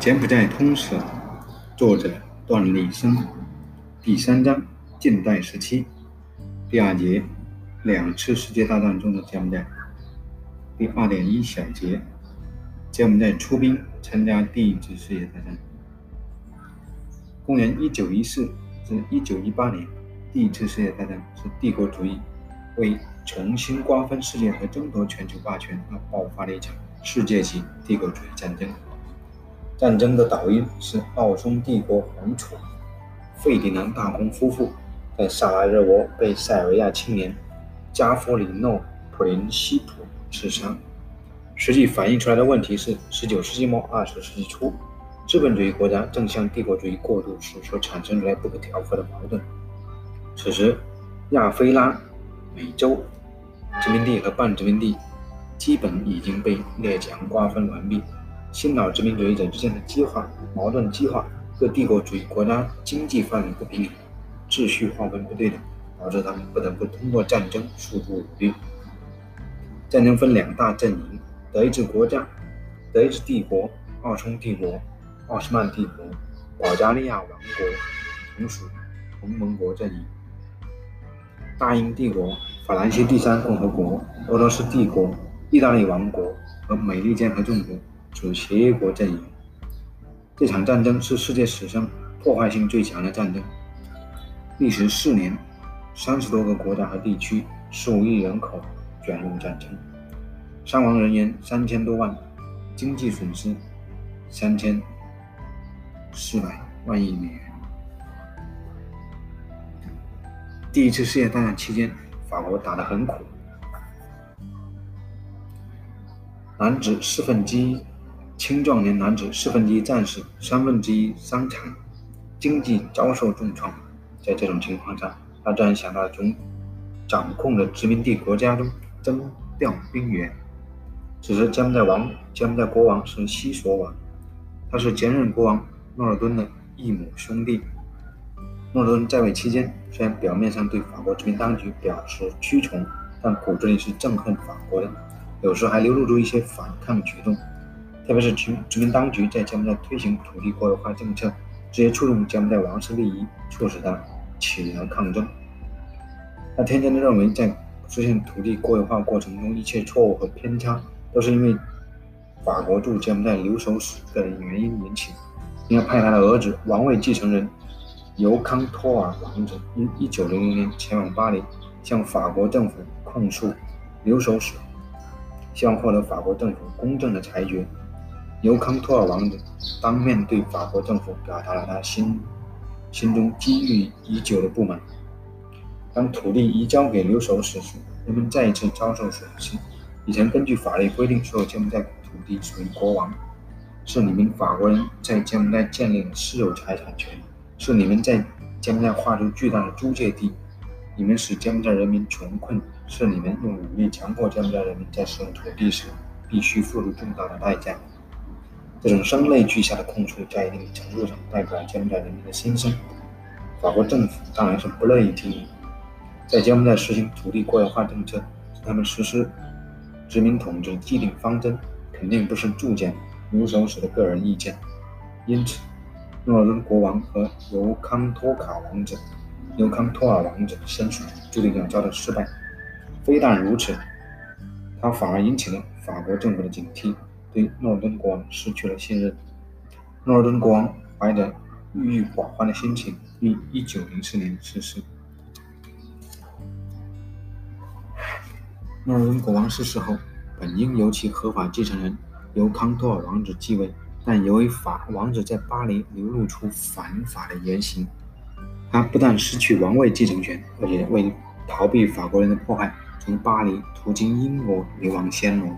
柬埔寨通史，作者段立生，第三章近代时期，第二节两次世界大战中的柬埔寨，第二点一小节柬埔寨出兵参加第一次世界大战。公元一九一四至一九一八年，第一次世界大战是帝国主义为重新瓜分世界和争夺全球霸权而爆发了一场世界级帝国主义战争。战争的导因是奥匈帝国皇储费迪南大公夫妇在萨拉热窝被塞尔维亚青年加夫里诺·普林西普刺杀。实际反映出来的问题是：19世纪末、20世纪初，资本主义国家正向帝国主义过渡时所产生出来不可调和的矛盾。此时，亚非拉美洲殖民地和半殖民地基本已经被列强瓜分完毕。新老殖民主义者之间的激化矛盾激化，各帝国主义国家经济发展不平衡，秩序划分不对等，导致他们不得不通过战争输出武力。战争分两大阵营：德意志国家、德意志帝国、奥匈帝国、奥斯曼帝国、保加利亚王国同属同盟国阵营；大英帝国、法兰西第三共和国、俄罗斯帝国、意大利王国和美利坚合众国。属协约国阵营。这场战争是世界史上破坏性最强的战争，历时四年，三十多个国家和地区，十五亿人口卷入战争，伤亡人员三千多万，经济损失三千四百万亿美元。第一次世界大战期间，法国打得很苦，男子四分之一。青壮年男子四分之一战死，三分之一伤残，经济遭受重创。在这种情况下，他突然想到从掌控的殖民地国家中征调兵员。此时，柬埔寨王柬埔寨国王是西索瓦，他是前任国王诺尔敦的异母兄弟。诺尔敦在位期间，虽然表面上对法国殖民当局表示屈从，但骨子里是憎恨法国的，有时还流露出一些反抗举动。特别是殖殖民当局在柬埔寨推行土地国有化政策，直接触动柬埔寨王室利益，促使他起了抗争。他天真的认为，在实现土地国有化过程中，一切错误和偏差都是因为法国驻柬埔寨留守使个人原因引起，应该派他的儿子王位继承人尤康托尔王子于一九零零年前往巴黎，向法国政府控诉留守使，希望获得法国政府公正的裁决。尤康托尔王子当面对法国政府表达了他心心中积郁已久的不满。当土地移交给留守使时，人们再一次遭受损失。以前根据法律规定，所有柬埔寨土地属于国王，是你们法国人在柬埔寨建立了私有财产权，是你们在柬埔寨划出巨大的租界地，你们使柬埔寨人民穷困，是你们用武力强迫柬埔寨人民在使用土地时必须付出重大的代价。这种声泪俱下的控诉，在一定程度上代表了柬埔寨人民的心声。法国政府当然是不乐意听的。在柬埔寨实行土地国有化政策，是他们实施殖民统治既定方针，肯定不是铸简留守使的个人意见。因此，诺尔敦国王和尤康托卡王子、尤康托尔王子的申诉注定要遭到失败。非但如此，他反而引起了法国政府的警惕。对诺尔敦国王失去了信任。诺尔敦国王怀着郁郁寡欢的心情，于1904年逝世。诺尔敦国王逝世后，本应由其合法继承人尤康托尔王子继位，但由于法王子在巴黎流露出反法的言行，他不但失去王位继承权，而且为逃避法国人的迫害，从巴黎途经英国流亡暹罗。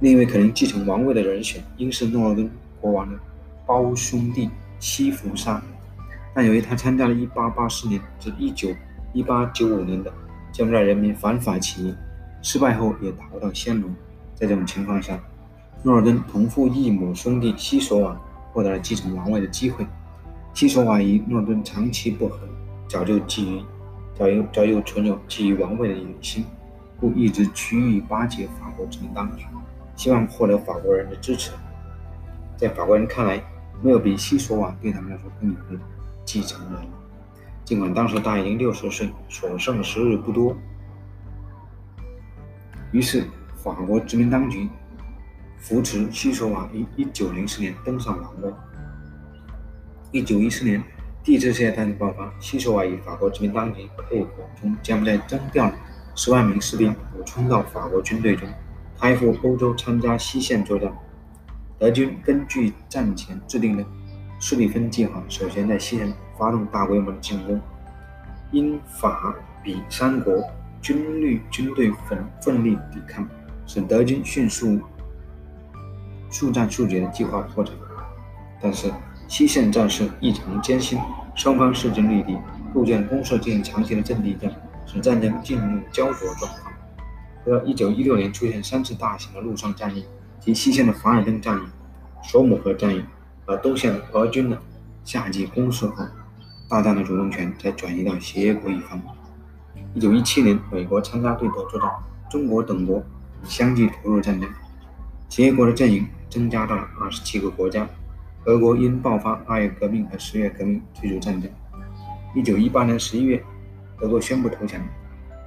另一位可能继承王位的人选，应是诺尔敦国王的胞兄弟西弗沙，但由于他参加了1884年至191895年的柬埔寨人民反法起义，失败后也逃到暹罗。在这种情况下，诺尔敦同父异母兄弟西索瓦获得了继承王位的机会。西索瓦与诺尔敦长期不和，早就觊觎，早有早有存有觊觎王位的野心，故一直趋于巴结法国殖民当局。希望获得法国人的支持。在法国人看来，没有比西索瓦对他们来说更有利的继承人了。尽管当时他已经六十岁，所剩时日不多，于是法国殖民当局扶持西索瓦于一九零四年登上王位。一九一四年，第一次世界大战爆发，西索瓦与法国殖民当局配合，从柬埔寨征调十万名士兵，补充到法国军队中，开赴欧洲参加西线作战。德军根据战前制定的施里芬计划，首先在西线发动大规模的进攻。英法比三国军力军队奋奋力抵抗，使德军迅速速战速决的计划破产。但是西线战事异常艰辛，双方势均力敌，构建攻势进行长期的阵地战，使战争进入焦灼状况。直到1916年出现三次大型的陆上战役。及西线的凡尔登战役、索姆河战役，和东线俄军的夏季攻势后，大战的主动权才转移到协约国一方。一九一七年，美国参加对德作战，中国等国相继投入战争，协约国的阵营增加到了二十七个国家。俄国因爆发二月革命和十月革命退出战争。一九一八年十一月，德国宣布投降，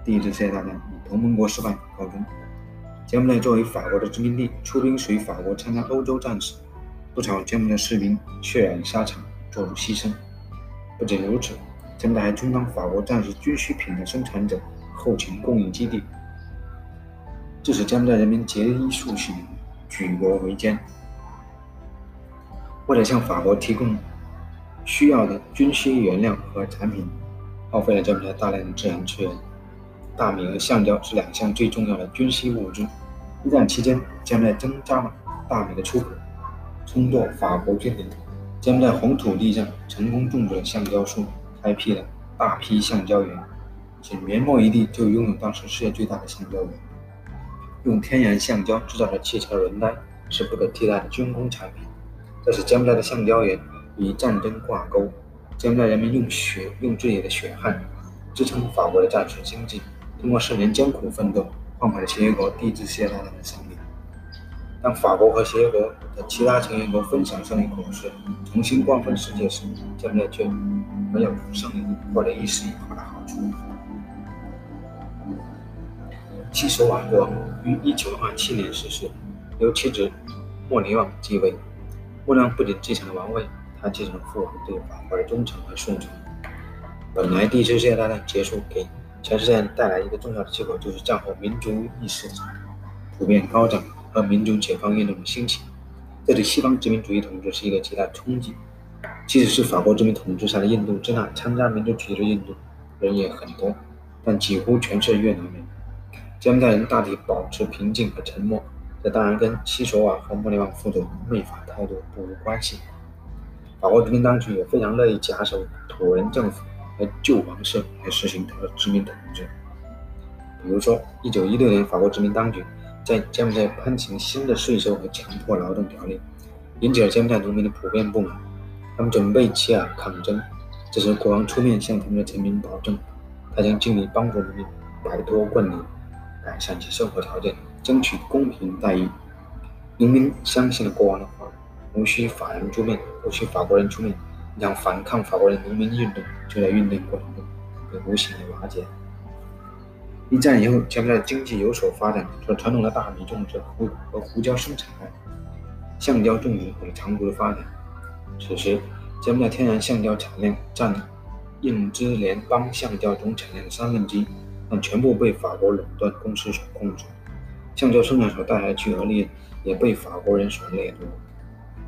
第一次世界大战以同盟国失败告终。柬埔寨作为法国的殖民地，出兵随法国参加欧洲战事，不少柬埔寨士兵血染沙场，做出牺牲。不仅如此，柬埔寨还充当法国战时军需品的生产者、后勤供应基地，致使柬埔寨人民节衣缩食、举国维艰。为了向法国提供需要的军需原料和产品，耗费了柬埔寨大量的自然资源。大米和橡胶是两项最重要的军需物资。一战期间，柬埔寨增加了大米的出口，充作法国军粮。柬埔寨红土地上成功种植了橡胶树，开辟了大批橡胶园，仅棉末一地就拥有当时世界最大的橡胶园。用天然橡胶制造的汽车轮胎是不可替代的军工产品。这是柬埔寨的橡胶人与战争挂钩。柬埔寨人民用血，用自己的血汗支撑法国的战时经济。通过四年艰苦奋斗，换回了协约国第一次世界大战的胜利。当法国和协约国的其他成员国分享胜利果实，重新瓜分世界时，柬埔寨却没有胜利获得一丝一毫的好处。西索瓦国于1927年逝世，由其子莫尼旺继位。莫尼旺不仅继承了王位，他继承了父王对法国的忠诚和顺从。本来第一次世界大战结束给全世界带来一个重要的结果，就是战后民族意识普遍高涨和民族解放运动的兴起，这对西方殖民主义统治是一个极大的冲击。即使是法国殖民统治下的印度支那，参加民族主义的运动人也很多，但几乎全是越南人。柬埔寨人大体保持平静和沉默，这当然跟西索瓦和莫里旺父子媚法态度不无关系。法国殖民当局也非常乐意假手土人政府。和旧王室来实行他的殖民统治。比如说，1916年，法国殖民当局在柬埔寨颁行新的税收和强迫劳动条例，引起了柬埔寨农民的普遍不满。他们准备起而抗争。这时，国王出面向他们的臣民保证，他将尽力帮助农民摆脱困难，改善其生活条件，争取公平待遇。农民相信了国王的话，无需法人出面，无需法国人出面。让反抗法国人农民运动就在运动过程中被无形的瓦解。一战以后，柬埔寨经济有所发展，除了传统的大米种植胡和胡椒生产外，橡胶种植有了长足的发展。此时，柬埔寨天然橡胶产量占印支联邦橡胶总产量的三分之一，但全部被法国垄断公司所控制。橡胶生产所带来的巨额利润也被法国人所掠夺。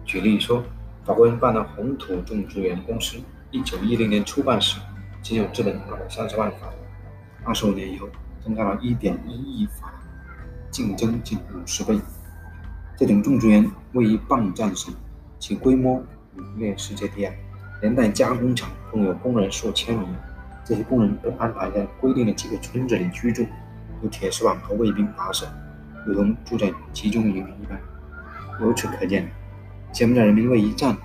举例说。法国人办的红土种植园公司，一九一零年初办时仅有资本二百三十万法郎，二十五年以后增加了一点一亿法郎，竞争近五十倍。这种种植园位于棒站上，其规模名列世界第二，连带加工厂共有工人数千名。这些工人被安排在规定的几个村子里居住，由铁丝网和卫兵把守，如同住在集中营一般。由此可见。柬埔寨人民为一战、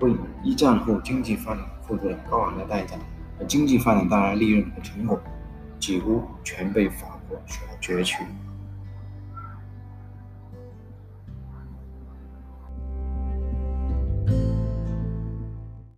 为一战后经济发展付出了高昂的代价，而经济发展带来的利润和成果几乎全被法国所攫取。